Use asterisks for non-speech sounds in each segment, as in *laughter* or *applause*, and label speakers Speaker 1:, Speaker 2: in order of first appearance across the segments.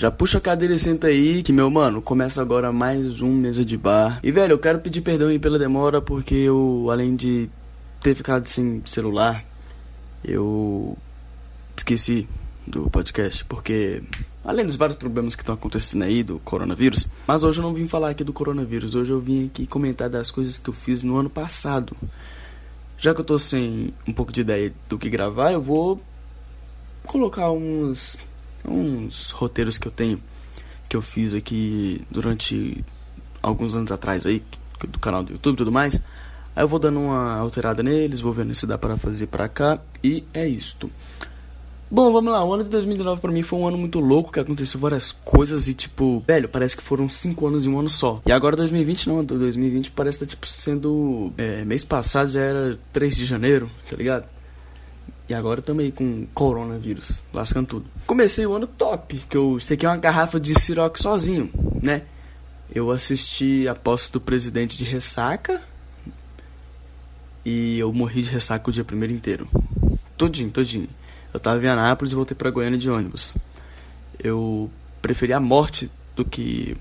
Speaker 1: Já puxa a cadeira e senta aí, que meu mano, começa agora mais um mesa de bar. E velho, eu quero pedir perdão aí pela demora, porque eu, além de ter ficado sem celular, eu esqueci do podcast, porque além dos vários problemas que estão acontecendo aí do coronavírus, mas hoje eu não vim falar aqui do coronavírus, hoje eu vim aqui comentar das coisas que eu fiz no ano passado. Já que eu tô sem um pouco de ideia do que gravar, eu vou colocar uns uns roteiros que eu tenho que eu fiz aqui durante alguns anos atrás aí do canal do YouTube e tudo mais. Aí eu vou dando uma alterada neles, vou vendo se dá para fazer para cá e é isto. Bom, vamos lá. O ano de 2019 para mim foi um ano muito louco, que aconteceu várias coisas e tipo, velho, parece que foram cinco anos em um ano só. E agora 2020 não, 2020 parece tá, tipo sendo é, mês passado já era 3 de janeiro, tá ligado? E agora também com coronavírus, lascando tudo. Comecei o ano top, que eu sei que é uma garrafa de Ciroc sozinho, né? Eu assisti a posse do presidente de ressaca e eu morri de ressaca o dia primeiro inteiro. Todinho, todinho. Eu tava em Anápolis e voltei para Goiânia de ônibus. Eu preferi a morte do que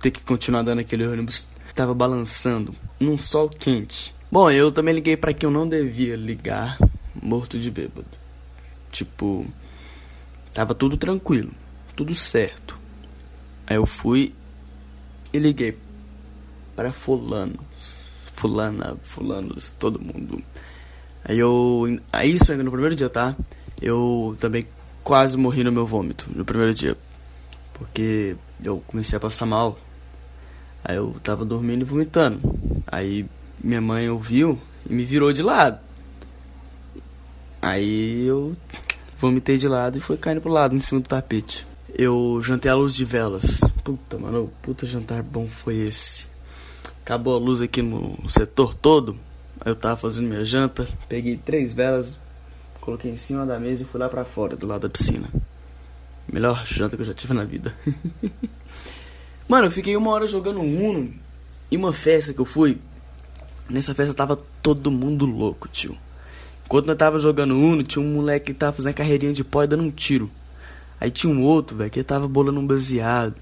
Speaker 1: ter que continuar dando aquele ônibus. Tava balançando num sol quente. Bom, eu também liguei para quem eu não devia ligar, morto de bêbado. Tipo, tava tudo tranquilo, tudo certo. Aí eu fui e liguei para fulano, fulana, fulanos, todo mundo. Aí eu, aí isso ainda no primeiro dia, tá? eu também quase morri no meu vômito no primeiro dia. Porque eu comecei a passar mal. Aí eu tava dormindo e vomitando. Aí minha mãe ouviu e me virou de lado. Aí eu vomitei de lado e foi caindo pro lado, em cima do tapete. Eu jantei à luz de velas. Puta, mano, puta jantar bom foi esse. Acabou a luz aqui no setor todo. Eu tava fazendo minha janta, peguei três velas, Coloquei em cima da mesa e fui lá para fora, do lado da piscina. Melhor janta que eu já tive na vida. *laughs* Mano, eu fiquei uma hora jogando Uno em uma festa que eu fui. Nessa festa tava todo mundo louco, tio. Enquanto eu tava jogando Uno, tinha um moleque que tava fazendo carreirinha de pó e dando um tiro. Aí tinha um outro, velho, que tava bolando um baseado.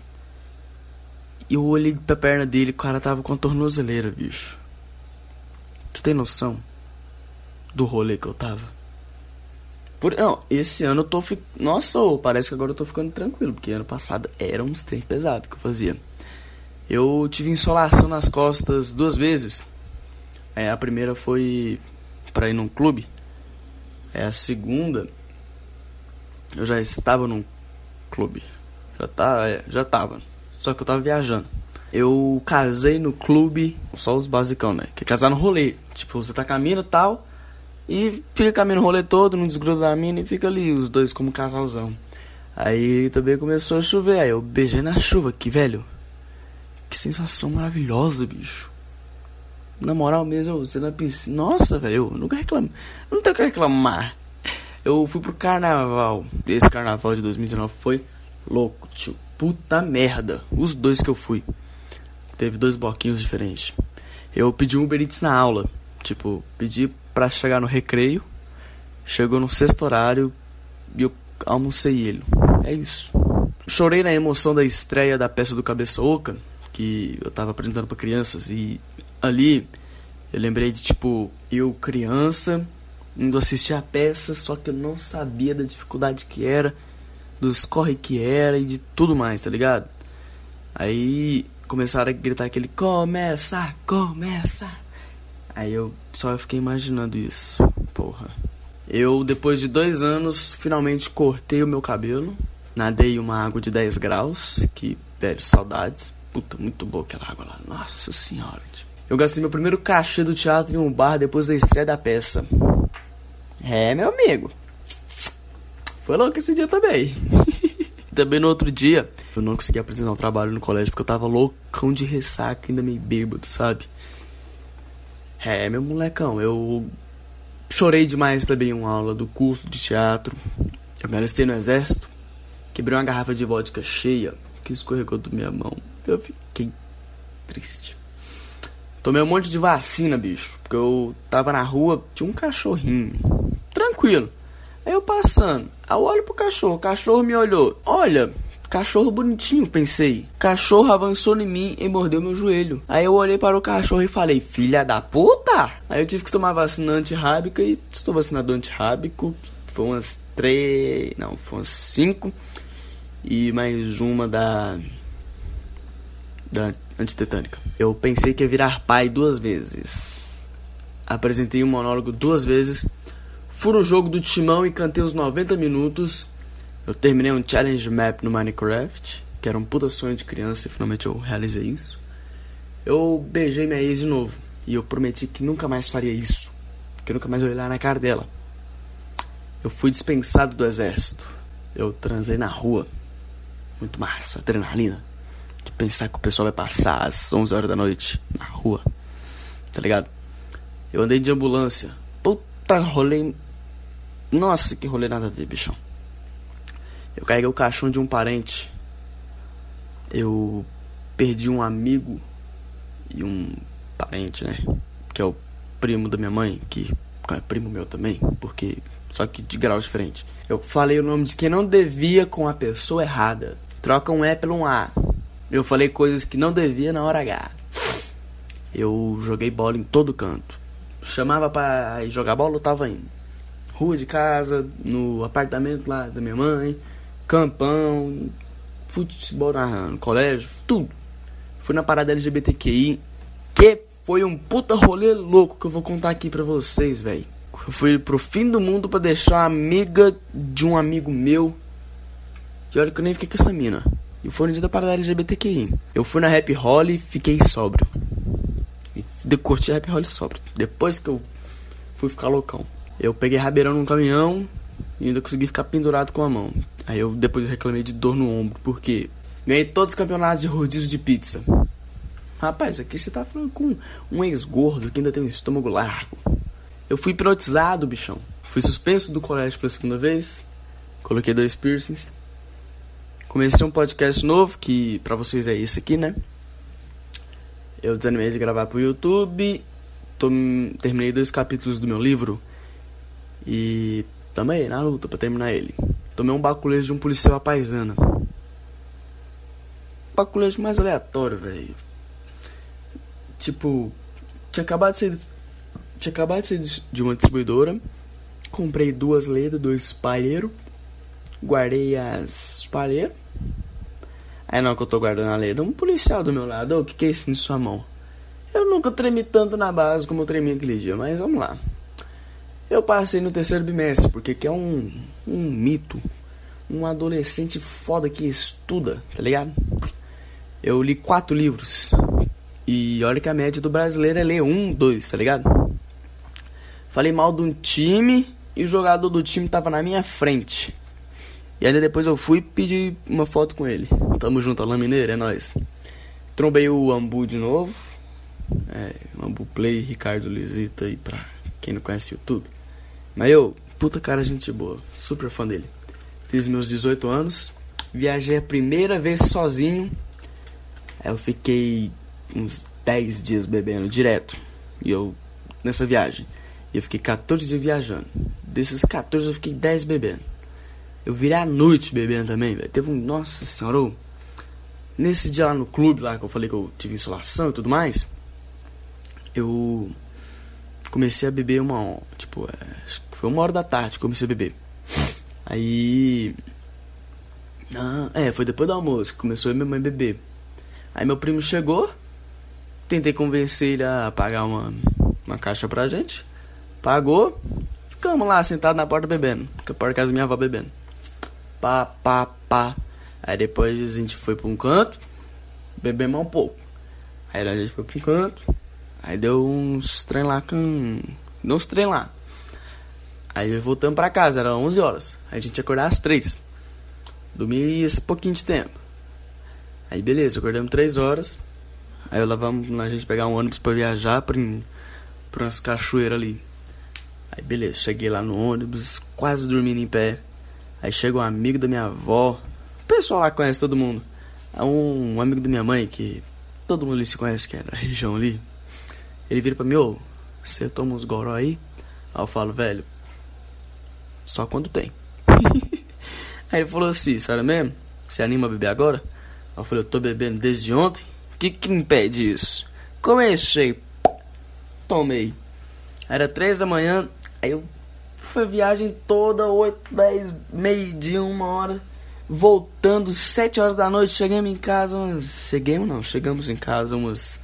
Speaker 1: E eu olhei pra perna dele, o cara tava com a tornozeleira, bicho. Tu tem noção do rolê que eu tava? Por, não, esse ano eu tô ficando. Nossa, parece que agora eu tô ficando tranquilo, porque ano passado era um trem pesado que eu fazia. Eu tive insolação nas costas duas vezes. É, a primeira foi para ir num clube. É, a segunda eu já estava num clube. Já tá, é, já tava. Só que eu tava viajando. Eu casei no clube, só os basicão, né? Que é casar no rolê. Tipo, você tá caminhando e tal. E fica caminhando o rolê todo, não desgruda da mina e fica ali os dois como casalzão. Aí também começou a chover, aí eu beijei na chuva, que velho. Que sensação maravilhosa, bicho. Na moral mesmo, você na piscina. Nossa, velho, eu nunca reclamo. Não tenho que reclamar. Eu fui pro carnaval. Esse carnaval de 2019 foi louco, tio. Puta merda. Os dois que eu fui. Teve dois bloquinhos diferentes. Eu pedi um Uber Eats na aula. Tipo, pedi para chegar no recreio. Chegou no sexto horário e eu almocei ele. É isso. Chorei na emoção da estreia da peça do Cabeça Oca, que eu tava apresentando para crianças e ali eu lembrei de tipo, eu criança indo assistir a peça, só que eu não sabia da dificuldade que era, dos corre que era e de tudo mais, tá ligado? Aí começaram a gritar aquele começa, começa. Aí eu só fiquei imaginando isso. Porra. Eu, depois de dois anos, finalmente cortei o meu cabelo. Nadei uma água de 10 graus. Que, velho, saudades. Puta, muito boa aquela água lá. Nossa senhora. Eu gastei meu primeiro cachê do teatro em um bar depois da estreia da peça. É, meu amigo. Foi louco esse dia também. *laughs* também no outro dia, eu não consegui apresentar um trabalho no colégio porque eu tava loucão de ressaca, ainda meio bêbado, sabe? É, meu molecão, eu chorei demais também em uma aula do curso de teatro. Eu me alistei no exército, quebrei uma garrafa de vodka cheia que escorregou da minha mão. Eu fiquei triste. Tomei um monte de vacina, bicho, porque eu tava na rua, tinha um cachorrinho, tranquilo. Aí eu passando, aí eu olho pro cachorro, o cachorro me olhou. Olha, Cachorro bonitinho, pensei. Cachorro avançou em mim e mordeu meu joelho. Aí eu olhei para o cachorro e falei, filha da puta! Aí eu tive que tomar vacina antirrábica e estou vacinado antirrábico. Foi umas três. Não, foi umas cinco. E mais uma da. Da antitetânica. Eu pensei que ia virar pai duas vezes. Apresentei um monólogo duas vezes. Fui no jogo do timão e cantei os 90 minutos. Eu terminei um challenge map no Minecraft, que era um puta sonho de criança e finalmente eu realizei isso. Eu beijei minha ex de novo e eu prometi que nunca mais faria isso, que nunca mais olhar na cara dela. Eu fui dispensado do exército. Eu transei na rua. Muito massa, adrenalina. Pensar que o pessoal vai passar às 11 horas da noite na rua. Tá ligado? Eu andei de ambulância. Puta rolê. Nossa, que rolê nada a ver, bichão. Eu carreguei o caixão de um parente. Eu perdi um amigo e um parente, né? Que é o primo da minha mãe, que é primo meu também, porque só que de grau diferente. Eu falei o nome de quem não devia com a pessoa errada. Troca um E pelo um A. Eu falei coisas que não devia na hora H. Eu joguei bola em todo canto. Chamava para jogar bola, eu tava indo. Rua de casa, no apartamento lá da minha mãe campão, futebol na, colégio, tudo. Fui na parada LGBTQI, que foi um puta rolê louco que eu vou contar aqui pra vocês, velho. Eu fui pro fim do mundo pra deixar a amiga de um amigo meu. E olha que eu nem fiquei com essa mina. E foi no dia da parada LGBTQI. Eu fui na Happy Holly e fiquei sóbrio. E curti a Happy Holly sóbrio. Depois que eu fui ficar loucão. Eu peguei rabeirão num caminhão e ainda consegui ficar pendurado com a mão. Aí eu depois reclamei de dor no ombro, porque ganhei todos os campeonatos de rodízio de pizza. Rapaz, aqui você tá falando com um ex-gordo que ainda tem um estômago largo. Eu fui hipnotizado, bichão. Fui suspenso do colégio pela segunda vez. Coloquei dois piercings. Comecei um podcast novo, que pra vocês é esse aqui, né? Eu desanimei de gravar pro YouTube. Tô, terminei dois capítulos do meu livro. E também na luta pra terminar ele. Tomei um baculejo de um policial à paisana. Baculejo mais aleatório, velho. Tipo, tinha acabado de ser. Tinha acabado de ser de uma distribuidora. Comprei duas ledas, dois palheiros. Guardei as palheiras. Aí não que eu tô guardando a leda, um policial do meu lado, o que, que é isso em sua mão? Eu nunca tremi tanto na base como eu tremi aquele dia, mas vamos lá. Eu passei no terceiro bimestre, porque que é um, um mito. Um adolescente foda que estuda, tá ligado? Eu li quatro livros. E olha que a média do brasileiro é ler um, dois, tá ligado? Falei mal de um time e o jogador do time tava na minha frente. E ainda depois eu fui pedir uma foto com ele. Tamo junto, Alain Mineiro, é nóis. Trombei o Ambu de novo. É, Ambu Play, Ricardo Lisita aí pra quem não conhece o YouTube. Mas eu, puta cara, gente boa, super fã dele. Fiz meus 18 anos, viajei a primeira vez sozinho. Eu fiquei uns 10 dias bebendo direto. E eu, nessa viagem. E eu fiquei 14 dias viajando. Desses 14 eu fiquei 10 bebendo. Eu virei à noite bebendo também, velho. Teve um. Nossa senhora, nesse dia lá no clube, lá que eu falei que eu tive insolação e tudo mais. Eu comecei a beber uma. Tipo, é, foi uma hora da tarde que comecei a beber. Aí. Ah, é, foi depois do almoço que começou a minha mãe beber. Aí meu primo chegou, tentei convencer ele a pagar uma, uma caixa pra gente. Pagou, ficamos lá sentados na porta bebendo. Porque a porta casa da minha avó bebendo. Pá, pá, pá. Aí depois a gente foi pra um canto, bebemos um pouco. Aí a gente foi pra um canto, aí deu uns trem lá com. Deu uns trem lá. Aí voltamos pra casa, era 11 horas. Aí a gente ia acordar às 3. Dormi esse pouquinho de tempo. Aí beleza, acordamos 3 horas. Aí levamos a gente pegar um ônibus pra viajar pra, pra umas cachoeiras ali. Aí beleza, cheguei lá no ônibus, quase dormindo em pé. Aí chega um amigo da minha avó. O pessoal lá conhece todo mundo. É um, amigo da minha mãe que todo mundo ali se conhece, que era a região ali. Ele vira pra mim, ô, você toma uns goró aí? Aí eu falo, velho, só quando tem. *laughs* Aí ele falou assim, sério mesmo? Você anima a beber agora? Eu falei, eu tô bebendo desde ontem. O que que impede isso? Comecei. Tomei. Era três da manhã. Aí eu fui a viagem toda, oito, dez, meio dia, uma hora. Voltando, sete horas da noite, chegamos em casa. Umas... Chegamos não, chegamos em casa umas.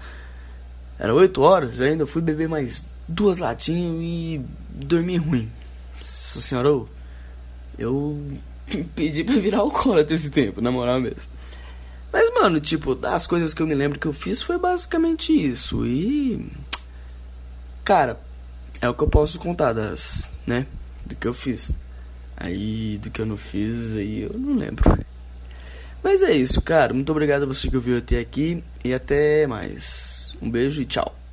Speaker 1: Era oito horas ainda. Fui beber mais duas latinhas e dormi ruim. Nossa senhora, eu, eu *laughs* pedi pra virar alcoólatra esse tempo, na moral mesmo. Mas, mano, tipo, das coisas que eu me lembro que eu fiz foi basicamente isso. E. Cara, é o que eu posso contar das. né? Do que eu fiz. Aí, do que eu não fiz, aí eu não lembro. Mas é isso, cara. Muito obrigado a você que ouviu até aqui. E até mais. Um beijo e tchau.